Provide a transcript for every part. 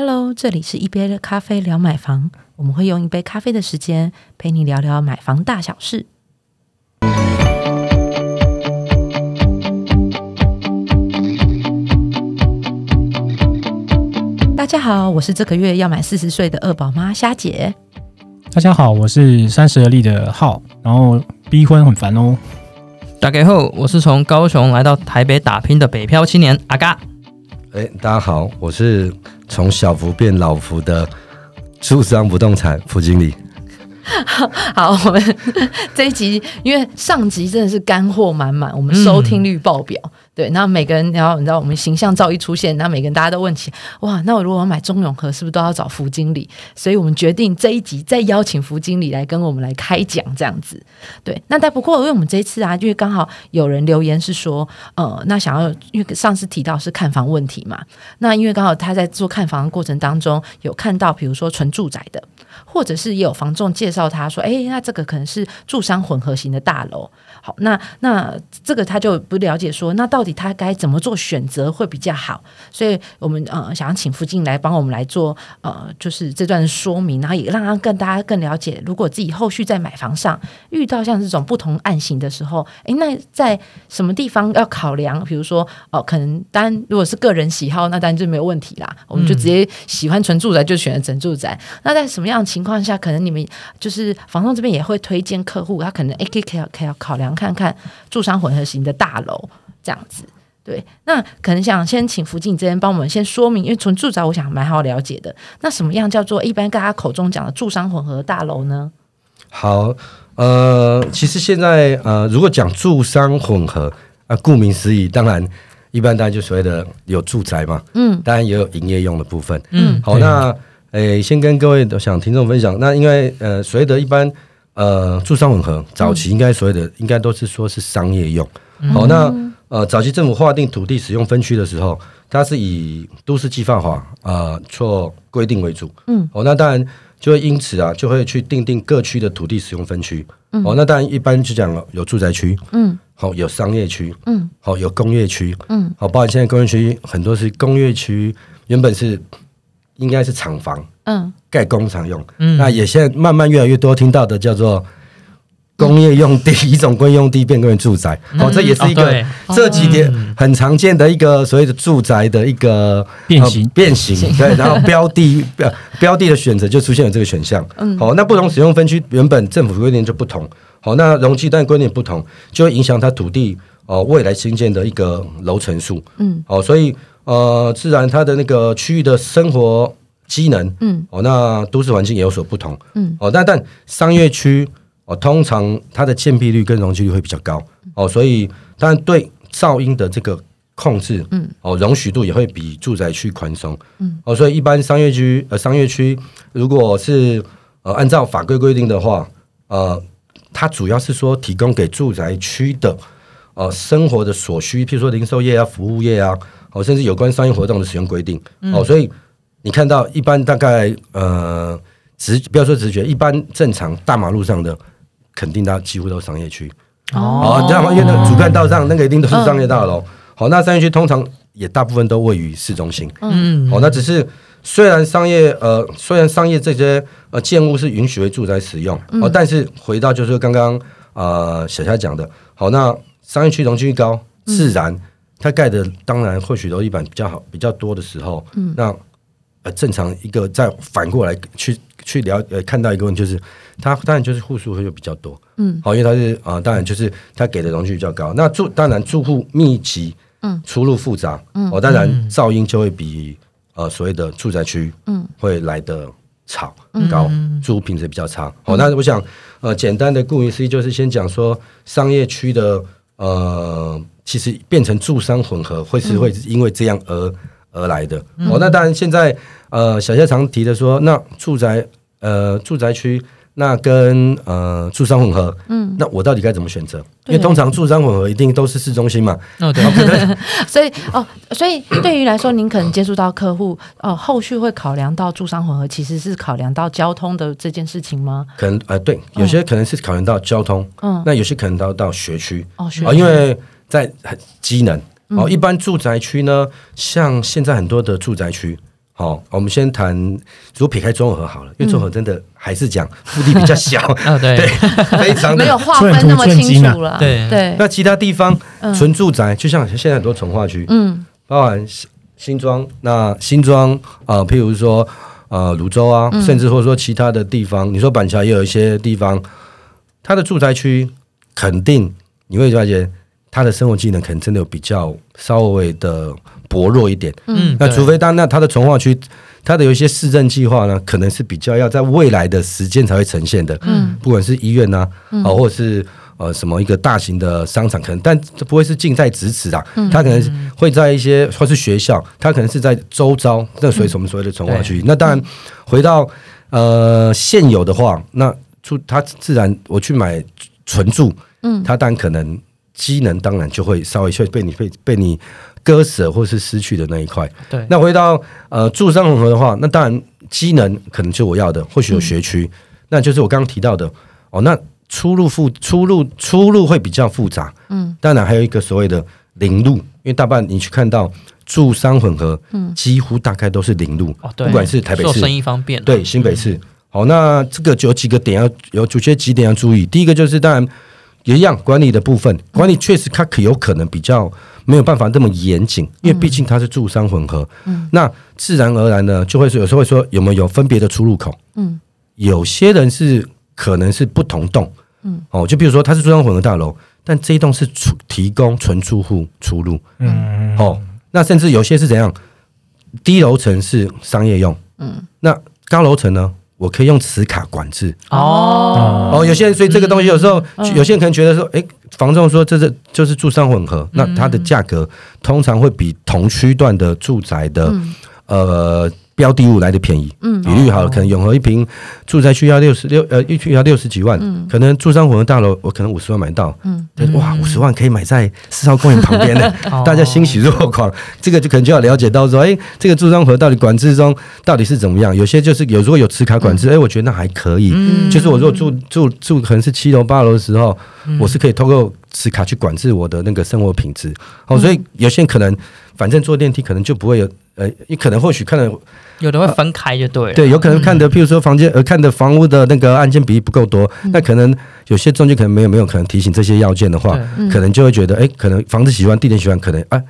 Hello，这里是一杯咖啡聊买房，我们会用一杯咖啡的时间陪你聊聊买房大小事。大家好，我是这个月要满四十岁的二宝妈虾姐。大家好，我是三十而立的浩，然后逼婚很烦哦。打给后，我是从高雄来到台北打拼的北漂青年阿嘎。哎，大家好，我是从小福变老福的住商不动产副经理。好，我们 这一集因为上集真的是干货满满，我们收听率爆表。对，那每个人，然后你知道我们形象照一出现，那每个人大家都问起，哇，那我如果要买中永和，是不是都要找福经理？所以我们决定这一集再邀请福经理来跟我们来开讲，这样子。对，那但不过因为我们这一次啊，因为刚好有人留言是说，呃，那想要因为上次提到是看房问题嘛，那因为刚好他在做看房的过程当中有看到，比如说纯住宅的，或者是也有房仲介绍他说，哎，那这个可能是住商混合型的大楼。好，那那这个他就不了解说，那到底他该怎么做选择会比较好？所以我们呃想要请附近来帮我们来做呃，就是这段说明，然后也让他更大家更了解，如果自己后续在买房上遇到像这种不同案型的时候，诶，那在什么地方要考量？比如说哦，可能当然如果是个人喜好，那当然就没有问题啦，我们就直接喜欢纯住宅就选择纯住宅。那在什么样的情况下，可能你们就是房东这边也会推荐客户，他可能 A K K 要要考量看看住商混合型的大楼这样子。对，那可能想先请福晋这边帮我们先说明，因为纯住宅我想蛮好了解的。那什么样叫做一般大家口中讲的住商混合大楼呢？好，呃，其实现在呃，如果讲住商混合啊，顾名思义，当然一般大家就所谓的有住宅嘛，嗯，当然也有营业用的部分，嗯，好，那诶，先跟各位都想听众分享，那因为呃，所谓的一般呃住商混合，早期应该所谓的应该都是说是商业用，好，那。呃，早期政府划定土地使用分区的时候，它是以都市计划法呃做规定为主。嗯，哦，那当然就会因此啊，就会去定定各区的土地使用分区。嗯，哦，那当然一般就讲有住宅区，嗯，好有商业区，嗯，好有工业区，嗯，好，包括现在工业区很多是工业区，原本是应该是厂房，嗯，盖工厂用，嗯，那也现在慢慢越来越多听到的叫做。工业用地一种工业用地变成住宅，哦，这也是一个这几年很常见的一个所谓的住宅的一个变形。变形，对，然后标的标 标的的选择就出现了这个选项，嗯，好，那不同使用分区原本政府规定就不同，好，那容积但规定不同，就会影响它土地哦未来新建的一个楼层数，嗯，好，所以呃，自然它的那个区域的生活机能，嗯，哦，那都市环境也有所不同，嗯，哦，但但商业区。哦，通常它的建蔽率跟容积率会比较高。哦，所以当然对噪音的这个控制，嗯，哦，容许度也会比住宅区宽松，嗯，哦，所以一般商业区呃商业区如果是呃按照法规规定的话，呃，它主要是说提供给住宅区的呃生活的所需，譬如说零售业啊、服务业啊，哦，甚至有关商业活动的使用规定，哦，所以你看到一般大概呃直不要说直觉，一般正常大马路上的。肯定它几乎都是商业区哦，这样因为那个主干道上那个一定都是商业大楼。好，那商业区通常也大部分都位于市中心。嗯，好，那只是虽然商业呃，虽然商业这些呃建物是允许为住宅使用哦，但是回到就是刚刚呃小夏讲的，好，那商业区容积率高，自然它盖的当然或许楼地板比较好比较多的时候，嗯，那呃正常一个再反过来去去了呃看到一个问题就是。它当然就是户数会就比较多，嗯，好，因为它是啊，当然就是它给的容积比较高。那住当然住户密集，嗯，出入复杂，嗯，哦，当然噪音就会比呃所谓的住宅区，嗯，会来的吵高，住户品质比较差。好，那我想呃简单的顾名思义就是先讲说商业区的呃其实变成住商混合会是会因为这样而而来的。哦，那当然现在呃小夏常提的说，那住宅呃住宅区。那跟呃住商混合，嗯，那我到底该怎么选择？因为通常住商混合一定都是市中心嘛，哦对，所以哦，所以对于来说，您可能接触到客户哦，后续会考量到住商混合，其实是考量到交通的这件事情吗？可能呃，对，有些可能是考量到交通，嗯，那有些可能到到学区哦，学因为在机能哦，一般住宅区呢，像现在很多的住宅区。好，我们先谈，如果撇开综合好了，因为综合真的还是讲腹地比较小，啊，对。对，非常的没有划分那么清楚了。对。对，那其他地方嗯。纯住宅，就像现在很多从化区，嗯。包含新新庄，那新庄呃，譬如说呃泸州啊，嗯。甚至或者说其他的地方，你说板桥也有一些地方，它的住宅区肯定你会发现它的生活技能可能真的有比较稍微的薄弱一点。嗯，那除非当那他的从化区，他的有一些市政计划呢，可能是比较要在未来的时间才会呈现的。嗯不管是医院呐、啊，哦，或者是呃什么一个大型的商场，可能但这不会是近在咫尺的，嗯它可能会在一些或是学校，它可能是在周遭，那所以我们所谓的从化区。那当然回到呃现有的话，那住它自然我去买纯住，嗯它当然可能机能当然就会稍微会被你被被你割舍或是失去的那一块。对，那回到呃住商混合的话，那当然机能可能就我要的，或许有学区，那就是我刚刚提到的哦。那出入复出入出入会比较复杂，嗯，当然还有一个所谓的零路，因为大半你去看到住商混合，嗯几乎大概都是零路，哦，对，不管是台北市做生意方便，对，新北市。好，那这个就有几个点要有有些几点要注意。第一个就是当然也一样管理的部分，管理确实它可有可能比较没有办法这么严谨，因为毕竟它是住商混合。嗯那自然而然呢，就会说有时候会说有没有分别的出入口？嗯有些人是可能是不同栋，嗯，哦，就比如说它是住商混合大楼，但这一栋是出提供纯住户出入，嗯，哦，那甚至有些是怎样？低楼层是商业用，嗯那高楼层呢？我可以用磁卡管制。哦，哦。有些人所以这个东西有时候、嗯有些人可能觉得说，诶，房仲说这是就是住商混合，那它的价格通常会比同区段的住宅的、嗯。呃标的物来的便宜。嗯比率好了，可能永和一平住宅区要六十六呃一区要六十几万，嗯可能住商混合大楼我可能五十万买到，嗯对哇，五十万可以买在四号公园旁边的，哦 大家欣喜若狂。这个就可能就要了解到说，哎，这个住商合到底管制中到底是怎么样？有些就是有如果有持卡管制，哎，我觉得那还可以。嗯就是我如果住住住可能是七楼八楼的时候，我是可以透过持卡去管制我的那个生活品质。哦，所以有些人可能反正坐电梯可能就不会有。呃，你可能或许看的有的会分开就对了，对，有可能看的，譬如说房间呃看的房屋的那个案件比例不够多，那可能有些中介可能没有没有可能提醒这些要件的话，嗯。可能就会觉得，哎，可能房子喜欢，地点喜欢，可能啊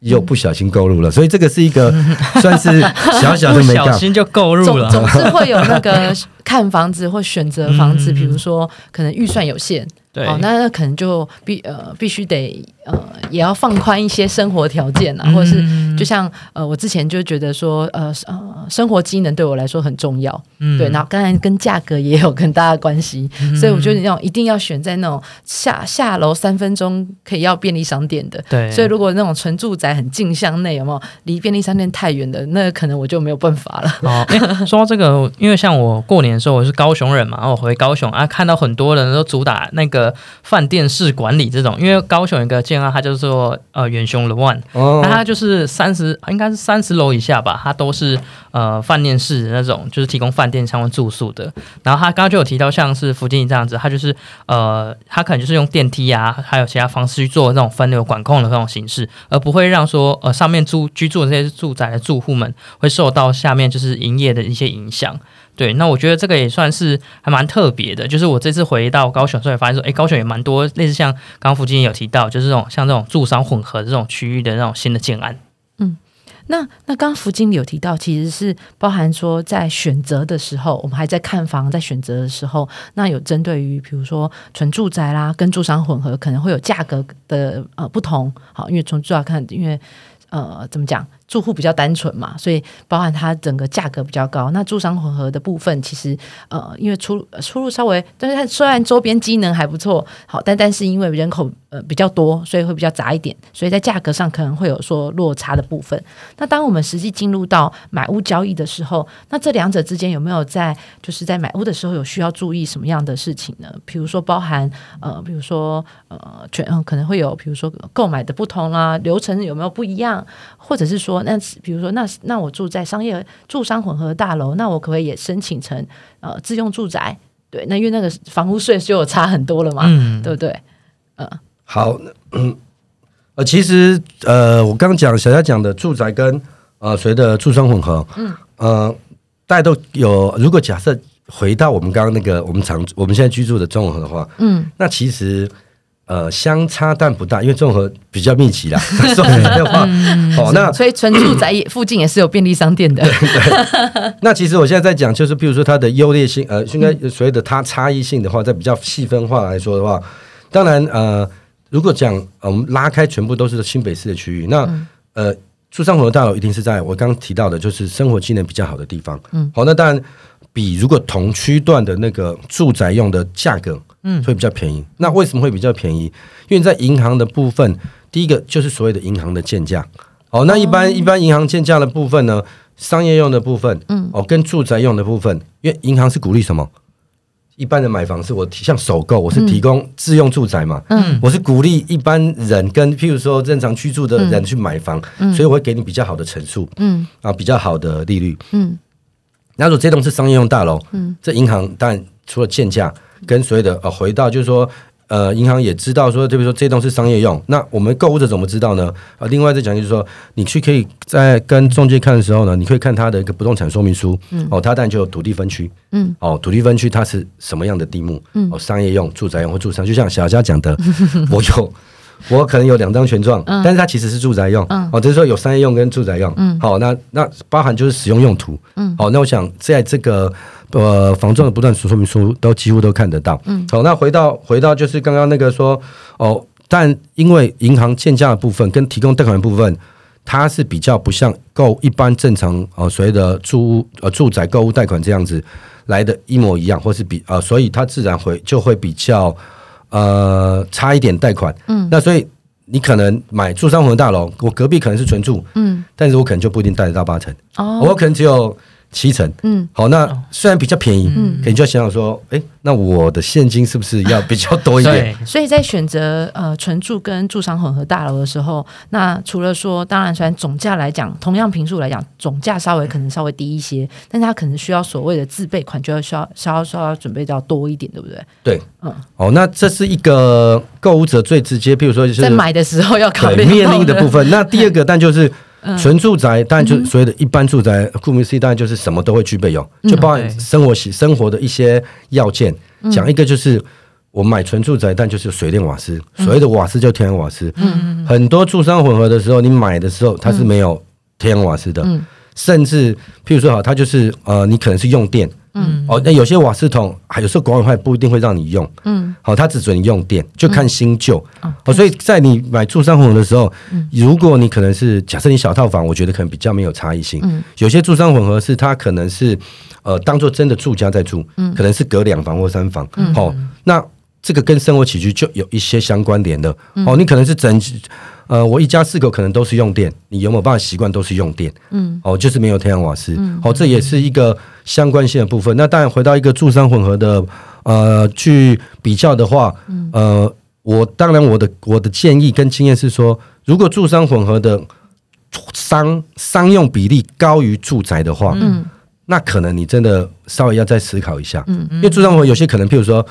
又不小心购入了，所以这个是一个算是小小的不美感。小心就购入总了，总是会有那个看房子或选择房子，嗯比如说可能预算有限，对，哦，那那可能就必呃必须得呃也要放宽一些生活条件啊，嗯或者是就像呃我之前就觉得说呃呃生活机能对我来说很重要，嗯。对，然后刚才跟价格也有很大的关系，所以我觉得那种一定要选在那种下下楼三分钟可以要便利商店的。对，所以，如果那种纯住宅很近乡内，有没有？离便利商店太远的，那可能我就没有办法了。哦，哎、说到这个，因为像我过年的时候我是高雄人嘛，然后我回高雄啊，看到很多人都主打那个饭店式管理这种，因为高雄有一个建案，它叫做呃远雄 The One，哦。那它就是三十，应该是三十楼以下吧，它都是呃饭店式的那种，就是提供饭店相关住宿的。然后他刚刚就有提到，像是福建这样子，他就是呃，他可能就是用电梯啊，还有其他方式去做那种分流管控的那种形式，而不会让说呃上面住居住的这些住宅的住户们会受到下面就是营业的一些影响。对，那我觉得这个也算是还蛮特别的，就是我这次回到高雄，所以发现说，哎，高雄也蛮多类似像刚刚福建也有提到，就是这种像这种住商混合的这种区域的那种新的建案。那那刚刚福经理有提到，其实是包含说在选择的时候，我们还在看房，在选择的时候，那有针对于比如说纯住宅啦，跟住商混合，可能会有价格的呃不同。好，因为从住宅看，因为呃怎么讲，住户比较单纯嘛，所以包含它整个价格比较高。那住商混合的部分，其实呃因为出出入稍微，但是它虽然周边机能还不错，好，但但是因为人口呃比较多，所以会比较杂一点，所以在价格上可能会有说落差的部分。那当我们实际进入到买屋交易的时候，那这两者之间有没有在就是在买屋的时候有需要注意什么样的事情呢？比如说包含呃，比如说呃，全嗯可能会有，比如说购买的不同啦，流程有没有不一样，或者是说那比如说那那我住在商业住商混合大楼，那我可不可以也申请成呃自用住宅？对，那因为那个房屋税就有差很多了嘛，嗯，对不对？好，嗯呃，其实呃，我刚刚讲小佳讲的住宅跟呃，随着住商混合，嗯，呃，大家都有。如果假设回到我们刚刚那个我们常我们现在居住的综合的话，嗯，那其实呃相差但不大，因为综合比较密集啦。说实在话，哦，那所以纯住宅也附近也是有便利商店的。那其实我现在在讲，就是比如说它的优劣性，呃，应该所谓的它差异性的话，在比较细分化来说的话，当然呃，如果讲呃我们拉开全部都是新北市的区域，那呃。住商混合大楼一定是在我刚刚提到的，就是生活机能比较好的地方。嗯，好，那当然比如果同区段的那个住宅用的价格，嗯，会比较便宜。那为什么会比较便宜？因为在银行的部分，第一个就是所谓的银行的建价。哦，那一般一般银行建价的部分呢，商业用的部分，嗯，哦，跟住宅用的部分，因为银行是鼓励什么？一般人买房是我提像首购，我是提供自用住宅嘛，嗯，我是鼓励一般人跟譬如说正常居住的人去买房，嗯，所以我会给你比较好的层数，嗯，啊，比较好的利率，嗯，那如果这栋是商业用大楼，嗯，这银行当然除了建价跟所谓的呃回到就是说。呃，银行也知道说，就比如说这栋是商业用，那我们购物者怎么知道呢？啊，另外再讲就是说，你去可以在跟中介看的时候呢，你可以看他的一个不动产说明书，嗯，哦，它当然就有土地分区，嗯，哦，土地分区它是什么样的地目，嗯，哦，商业用、住宅用或住商，就像小佳讲的，我有。我可能有两张权状，但是它其实是住宅用，哦，就是说有商业用跟住宅用，嗯。好，那那包含就是使用用途，嗯。好，那我想在这个呃房仲的不断说明书都几乎都看得到，嗯。好，那回到回到就是刚刚那个说哦，但因为银行建价的部分跟提供贷款的部分，它是比较不像购一般正常呃所谓的住呃住宅购物贷款这样子来的一模一样，或是比呃，所以它自然会就会比较。呃，差一点贷款，嗯，那所以你可能买住商混合大楼，我隔壁可能是纯住，嗯，但是我可能就不一定贷得到八成，哦，我可能只有。七成，嗯，好，那虽然比较便宜，嗯，可你就要想想说，哎，那我的现金是不是要比较多一点？所以在选择呃纯住跟住商混合大楼的时候，那除了说，当然虽然总价来讲，同样平数来讲，总价稍微可能稍微低一些，但是它可能需要所谓的自备款，就要需要稍稍要准备要多一点，对不对？对，嗯，哦，那这是一个购物者最直接，譬如说就是在买的时候要考虑面临的部分。那第二个，但就是。纯住宅当然就所谓的一般住宅，顾名思义，当然就是什么都会具备有，就包含生活习生活的一些要件。讲一个就是我买纯住宅，但就是水电瓦斯，所谓的瓦斯就天然瓦斯。嗯嗯很多住商混合的时候，你买的时候它是没有天然瓦斯的，甚至譬如说好，它就是呃，你可能是用电。嗯哦，那有些瓦斯桶，还有时候管委会不一定会让你用。嗯，好，它只准你用电，就看新旧。哦，所以在你买住商混合的时候，如果你可能是假设你小套房，我觉得可能比较没有差异性。嗯，有些住商混合是它可能是呃当做真的住家在住，嗯，可能是隔两房或三房。嗯，好，那这个跟生活起居就有一些相关联的。哦，你可能是整。呃，我一家四口可能都是用电，你有没有办法习惯都是用电？嗯，哦，就是没有太阳瓦斯，哦，这也是一个相关性的部分。那当然回到一个住商混合的呃去比较的话，呃，我当然我的我的建议跟经验是说，如果住商混合的商商用比例高于住宅的话，嗯，那可能你真的稍微要再思考一下，嗯，因为住商混合有些可能，譬如说。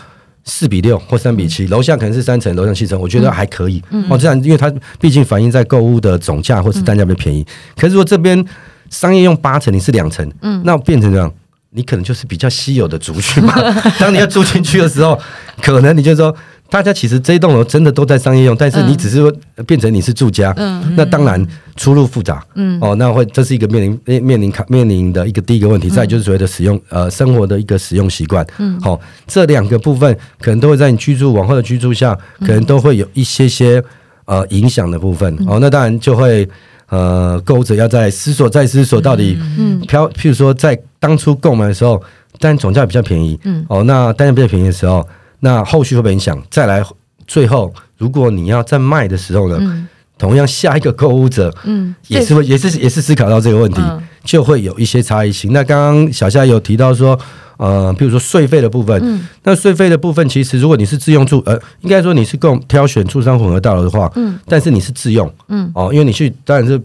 四比六或三比七，楼下可能是三层，楼上七层，我觉得还可以。哦，这样，因为它毕竟反映在购物的总价或是单价比较便宜。可是如果这边商业用八层，你是两层，嗯，那变成这样，你可能就是比较稀有的族群嘛。当你要住进去的时候，可能你就说。大家其实这一栋楼真的都在商业用，但是你只是说变成你是住家，那当然出入复杂。嗯，哦，那会这是一个面临面面临卡面临的一个第一个问题。再就是所谓的使用呃生活的一个使用习惯。嗯，好，这两个部分可能都会在你居住往后的居住下，可能都会有一些些呃影响的部分。哦，那当然就会呃购物者要在思索再思索到底，嗯，飘，譬如说在当初购买的时候，但总价比较便宜。嗯，哦，那单价比较便宜的时候。那后续会不会影响？再来，最后如果你要在卖的时候呢，同样下一个购物者，嗯，也是会也是也是思考到这个问题，就会有一些差异性。那刚刚小夏有提到说，呃，比如说税费的部分，那税费的部分其实如果你是自用住，呃，应该说你是共挑选住商混合大楼的话，嗯，但是你是自用，嗯，哦，因为你去当然是。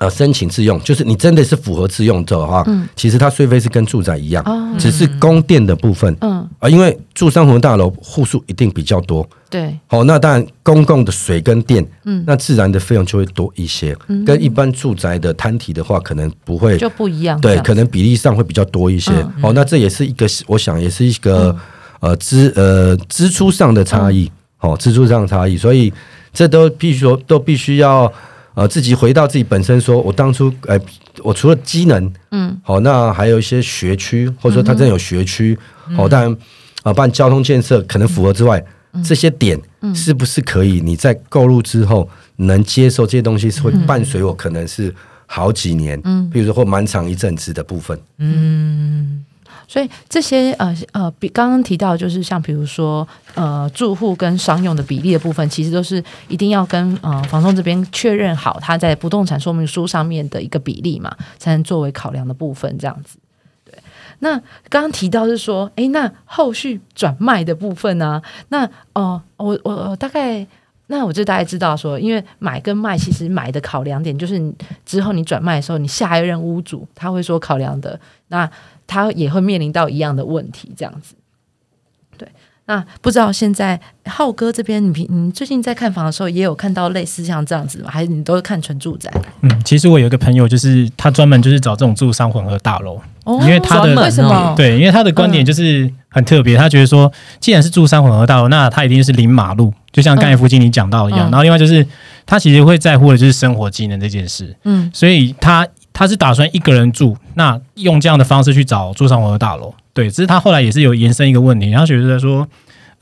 呃申请自用，就是你真的是符合自用的话，嗯。其实它税费是跟住宅一样，哦，只是供电的部分嗯，啊、因为住商混合大楼户数一定比较多，对，好、那当然公共的水跟电，嗯。那自然的费用就会多一些，嗯。跟一般住宅的摊体的话，可能不会就不一样，这对，可能比例上会比较多一些。嗯哦，那这也是一个，我想也是一个、呃支呃支出上的差异，嗯。哦，支出上的差异，所以这都必须说都必须要呃自己回到自己本身说，我当初呃我除了机能，嗯，好、那还有一些学区，或者说它真的有学区，哦，当然啊，不然交通建设可能符合之外。这些点是不是可以？你在购入之后能接受这些东西，是会伴随我可能是好几年，嗯，比如说或蛮长一阵子的部分。所以这些呃呃，比刚刚提到，就是像比如说呃，住户跟商用的比例的部分，其实都是一定要跟呃房东这边确认好，他在不动产说明书上面的一个比例嘛，才能作为考量的部分，这样子。对，那刚刚提到是说，诶，那后续转卖的部分呢、那哦、我我大概。那我就大概知道说，因为买跟卖，其实买的考量点就是之后你转卖的时候，你下一任屋主他会说考量的，那他也会面临到一样的问题，这样子。对，那不知道现在浩哥这边，你平你最近在看房的时候，也有看到类似像这样子吗？还是你都是看纯住宅？嗯，其实我有一个朋友，就是他专门就是找这种住商混合大楼，哦因为他的为什么？对，因为他的观点就是很特别，他觉得说，既然是住商混合大楼，那他一定是临马路，就像刚才副经理讲到一样。嗯然后另外就是，他其实会在乎的就是生活机能这件事，嗯所以他他是打算一个人住，那用这样的方式去找住上我的大楼。对，只是他后来也是有延伸一个问题，他觉得说，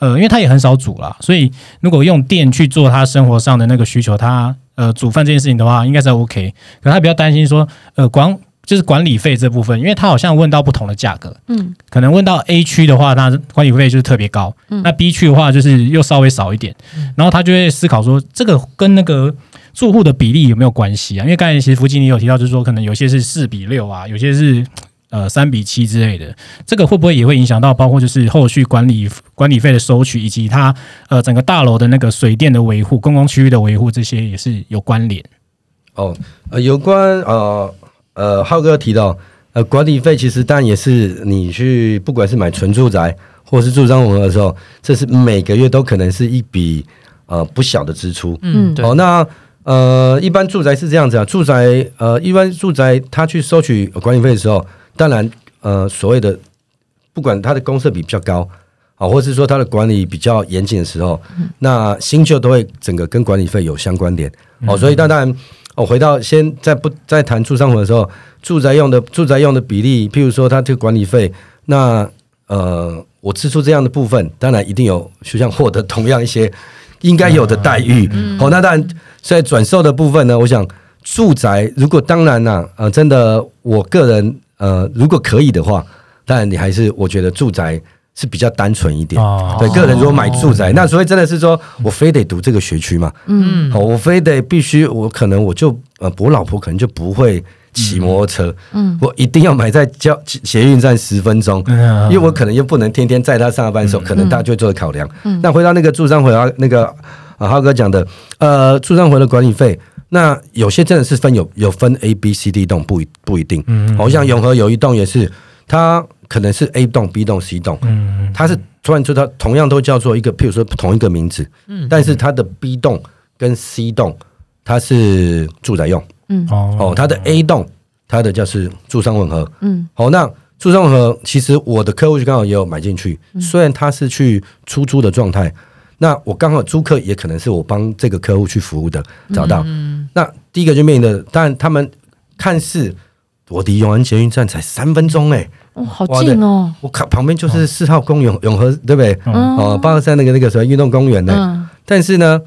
呃，因为他也很少煮啦，所以如果用电去做他生活上的那个需求，他呃煮饭这件事情的话，应该是 OK。可他比较担心说，呃，管就是管理费这部分，因为他好像问到不同的价格，嗯可能问到 A 区的话，那管理费就是特别高；那 B 区的话，就是又稍微少一点。然后他就会思考说，这个跟那个住户的比例有没有关系啊？因为刚才其实福经理有提到，就是说可能有些是四比六啊，有些是呃三比七之类的。这个会不会也会影响到，包括就是后续管理管理费的收取，以及它呃整个大楼的那个水电的维护、公共区域的维护，这些也是有关联。哦，呃，有关呃呃，浩哥提到，呃，管理费其实当然也是你去不管是买纯住宅或是住商混合的时候，这是每个月都可能是一笔呃不小的支出。嗯好，哦，那呃，一般住宅是这样子啊，住宅呃，一般住宅他去收取管理费的时候，当然呃，所谓的不管它的公设比比较高。啊，或是说它的管理比较严谨的时候，那新旧都会整个跟管理费有相关联哦，所以当然，哦，回到先在不在谈住商混的时候，住宅用的住宅用的比例，譬如说它这个管理费，那呃，我支出这样的部分，当然一定有，就像获得同样一些应该有的待遇。好、那当然在转售的部分呢，我想住宅如果当然啦、呃，真的我个人呃，如果可以的话，当然你还是我觉得住宅是比较单纯一点。哦。对，个人如果买住宅，那所以真的是说我非得读这个学区嘛？嗯。好，我非得必须，我可能我就呃，我老婆可能就不会骑摩托车，嗯。我一定要买在交捷运站十分钟，嗯。因为我可能又不能天天载他上班的时候，可能大家就会做考量。嗯。那回到那个住商回到那个啊浩哥讲的，呃，住商回的管理费，那有些真的是分有有分 A、B、C、D 栋，不一不一定。嗯好像永和有一栋也是，它可能是 A 栋、B 栋、C 栋，嗯它是突然就它同样都叫做一个，譬如说同一个名字，嗯，但是它的 B 栋跟 C 栋它是住宅用嗯哦，它的 A 栋它的叫是住商混合，嗯。好，那住商混合其实我的客户就刚好也有买进去，虽然它是去出租的状态，那我刚好租客也可能是我帮这个客户去服务的找到，那第一个就面临的，当然他们看似我离永安捷运站才三分钟哎、哦，好近哦，我靠旁边就是四号公园永和对不对？嗯哦，八二三那个那个什么运动公园呢？嗯但是呢，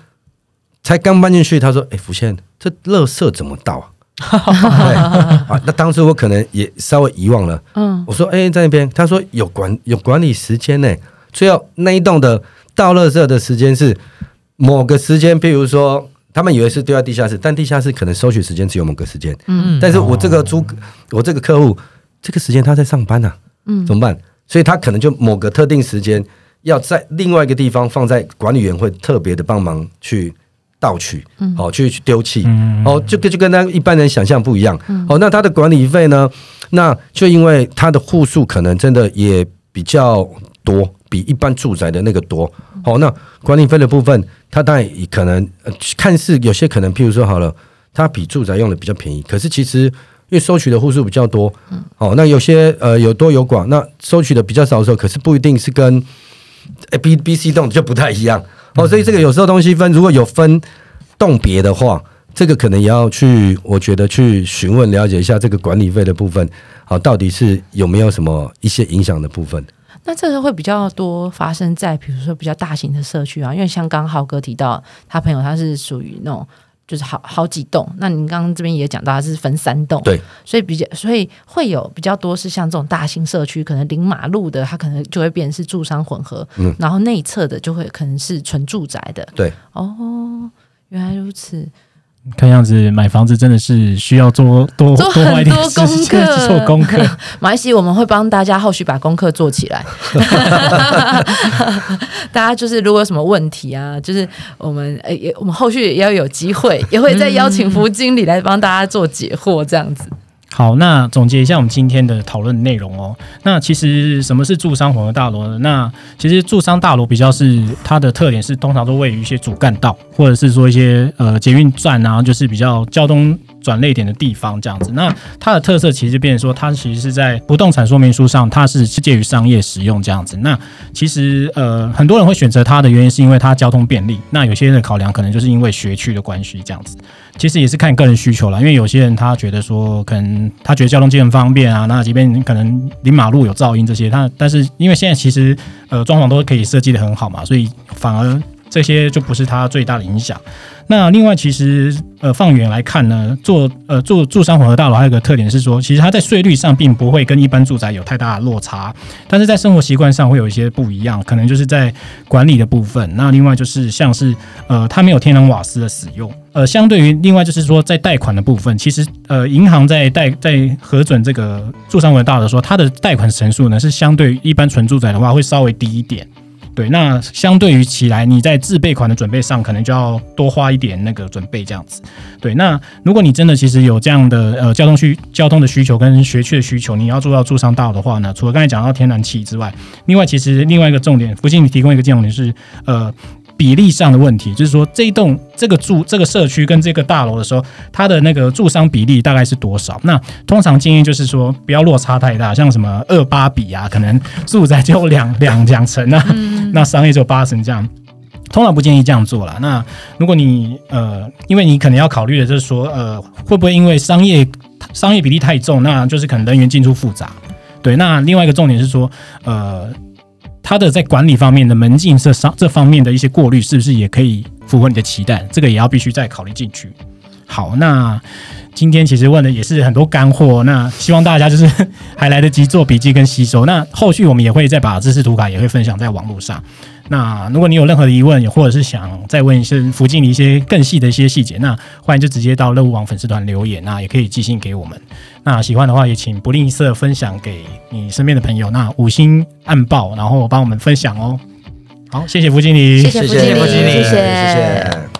才刚搬进去，他说：“哎，福建，这垃圾怎么倒啊？”对 啊，那当时我可能也稍微遗忘了。嗯我说：“哎，在那边。”他说：“有管有管理时间呢，最后那一栋的倒垃圾的时间是某个时间，譬如说。”他们以为是丢在地下室，但地下室可能收取时间只有某个时间。嗯但是我这个租我这个客户这个时间他在上班呐、嗯怎么办？所以他可能就某个特定时间要在另外一个地方放在管理员会特别的帮忙去盗取，好、去去丢弃，嗯哦，就跟就跟他一般人想象不一样。哦，那他的管理费呢？那就因为他的户数可能真的也比较多，比一般住宅的那个多。哦，那管理费的部分，它当然可能、呃、看似有些可能，譬如说好了，它比住宅用的比较便宜，可是其实因为收取的户数比较多，嗯哦，那有些呃有多有广，那收取的比较少的时候，可是不一定是跟 A、B、B、C 栋就不太一样。哦，所以这个有时候东西分如果有分栋别的话，这个可能也要去，我觉得去询问了解一下这个管理费的部分，好，到底是有没有什么一些影响的部分？那这个会比较多发生在比如说比较大型的社区啊，因为像刚刚浩哥提到，他朋友他是属于那种就是好好几栋，那您刚刚这边也讲到他是分三栋，对，所以比较所以会有比较多是像这种大型社区，可能临马路的，它可能就会变成是住商混合，嗯。然后内侧的就会可能是纯住宅的，对，哦，原来如此，看样子买房子真的是需要做多做多花一点功课做功课。马来西亚我们会帮大家后续把功课做起来。大家就是如果有什么问题啊，就是我们呃也我们后续也要有机会，也会再邀请服务经理来帮大家做解惑，这样子。好，那总结一下我们今天的讨论内容哦。那其实什么是住商混合大楼呢？那其实住商大楼比较是它的特点是通常都位于一些主干道，或者是说一些呃捷运站啊，就是比较交通转类点的地方这样子。那它的特色其实就变成说，它其实是在不动产说明书上，它是介于商业使用这样子。那其实呃很多人会选择它的原因是因为它交通便利，那有些人的考量可能就是因为学区的关系这样子。其实也是看个人需求啦，因为有些人他觉得说，可能他觉得交通机很方便啊，那即便可能临马路有噪音这些，他但是因为现在其实呃装潢都可以设计的很好嘛，所以反而这些就不是他最大的影响。那另外，其实呃放远来看呢，做呃做住商混合大楼还有个特点是说，其实它在税率上并不会跟一般住宅有太大的落差，但是在生活习惯上会有一些不一样，可能就是在管理的部分。那另外就是像是呃它没有天然瓦斯的使用，呃相对于另外就是说在贷款的部分，其实呃银行在贷在核准这个住商混合大的时候，它的贷款成数呢是相对一般纯住宅的话会稍微低一点。对，那相对于起来，你在自备款的准备上，可能就要多花一点那个准备这样子。对，那如果你真的其实有这样的呃交通需交通的需求跟学区的需求，你要做到住商大的话呢，除了刚才讲到天然气之外，另外其实另外一个重点，附近你提供一个重点是呃。比例上的问题，就是说这一栋这个住这个社区跟这个大楼的时候，它的那个住商比例大概是多少？那通常建议就是说不要落差太大，像什么二八比啊，可能住宅就两两两层啊，那商业就八成这样。通常不建议这样做啦。那如果你呃，因为你可能要考虑的就是说，呃，会不会因为商业商业比例太重，那就是可能人员进出复杂。对，那另外一个重点是说，呃，它的在管理方面的门禁这上这方面的一些过滤，是不是也可以符合你的期待？这个也要必须再考虑进去。好，那今天其实问的也是很多干货，那希望大家就是 还来得及做笔记跟吸收。那后续我们也会再把知识图卡也会分享在网络上。那如果你有任何的疑问，或者是想再问一些附近的一些更细的一些细节，那欢迎就直接到乐舞网粉丝团留言，那也可以寄信给我们。那喜欢的话，也请不吝啬分享给你身边的朋友。那五星按爆，然后帮我们分享哦。好，谢谢福经理，谢谢谢谢副经理，谢谢。